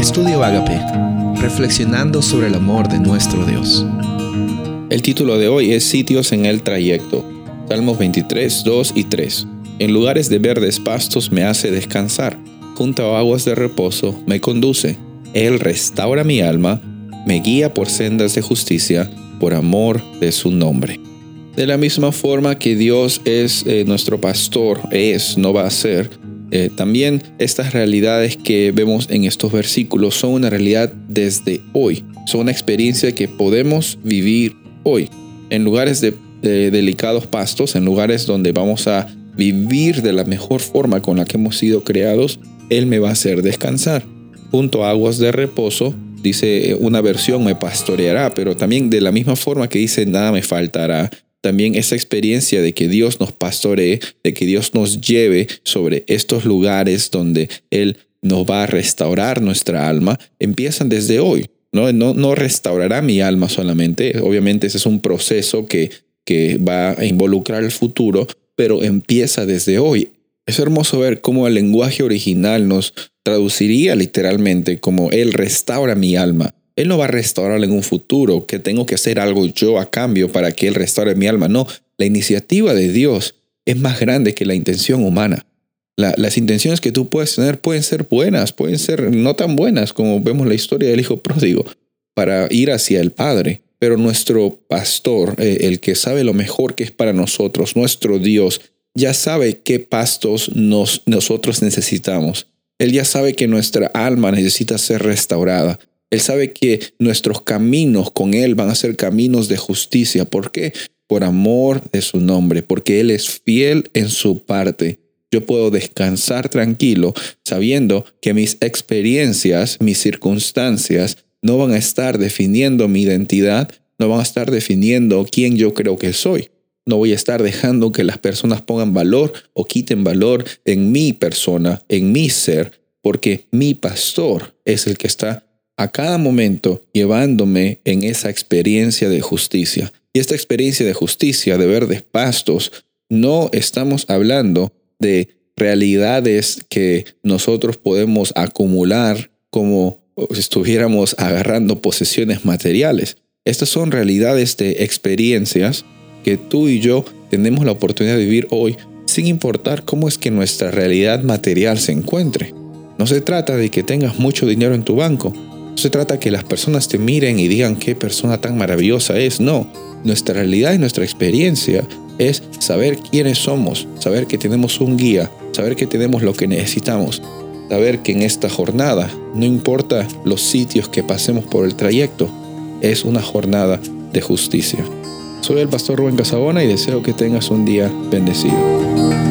Estudio Agape, reflexionando sobre el amor de nuestro Dios. El título de hoy es Sitios en el trayecto. Salmos 23, 2 y 3. En lugares de verdes pastos me hace descansar, junto a aguas de reposo me conduce. Él restaura mi alma, me guía por sendas de justicia, por amor de su nombre. De la misma forma que Dios es eh, nuestro pastor, es, no va a ser, eh, también estas realidades que vemos en estos versículos son una realidad desde hoy, son una experiencia que podemos vivir hoy, en lugares de, delicados pastos, en lugares donde vamos a vivir de la mejor forma con la que hemos sido creados, Él me va a hacer descansar. Junto a aguas de reposo, dice una versión, me pastoreará, pero también de la misma forma que dice, nada me faltará también esa experiencia de que Dios nos pastoree, de que Dios nos lleve sobre estos lugares donde Él nos va a restaurar nuestra alma, empiezan desde hoy. No, no, restaurará mi alma solamente, obviamente ese es un proceso que, que va a involucrar el futuro, pero empieza desde hoy. Es hermoso ver cómo el lenguaje original nos traduciría literalmente como Él restaura mi alma. Él no va a restaurar en un futuro, que tengo que hacer algo yo a cambio para que Él restaure mi alma. No, la iniciativa de Dios es más grande que la intención humana. las intenciones que tú puedes tener pueden ser buenas, pueden ser no tan buenas como vemos la historia del Hijo pródigo, para ir hacia el Padre. Pero nuestro pastor, eh, el que sabe lo mejor que es para nosotros, nuestro Dios, ya sabe qué pastos nos, nosotros necesitamos. Él ya sabe que nuestra alma necesita ser restaurada. Él sabe que nuestros caminos con Él van a ser caminos de justicia. ¿Por qué? Por amor de su nombre, porque Él es fiel en su parte. Yo puedo descansar tranquilo sabiendo que mis experiencias, mis circunstancias, no van a estar definiendo mi identidad, no van a estar definiendo quién yo creo que soy. No voy a estar dejando que las personas pongan valor o quiten valor en mi persona, en mi ser, porque mi pastor es el que está a cada momento llevándome en esa experiencia de justicia. Y esta experiencia de justicia, de verdes pastos, no estamos hablando de realidades que nosotros podemos acumular como si estuviéramos agarrando posesiones materiales. Estas son realidades de experiencias que tú y yo tenemos la oportunidad de vivir hoy sin importar cómo es que nuestra realidad material se encuentre. No se trata de que tengas mucho dinero en tu banco, se trata que las personas te miren y digan qué persona tan maravillosa es. No, nuestra realidad y nuestra experiencia es saber quiénes somos, saber que tenemos un guía, saber que tenemos lo que necesitamos, saber que en esta jornada, no importa los sitios que pasemos por el trayecto, es una jornada de justicia. Soy el pastor Rubén Casabona y deseo que tengas un día bendecido.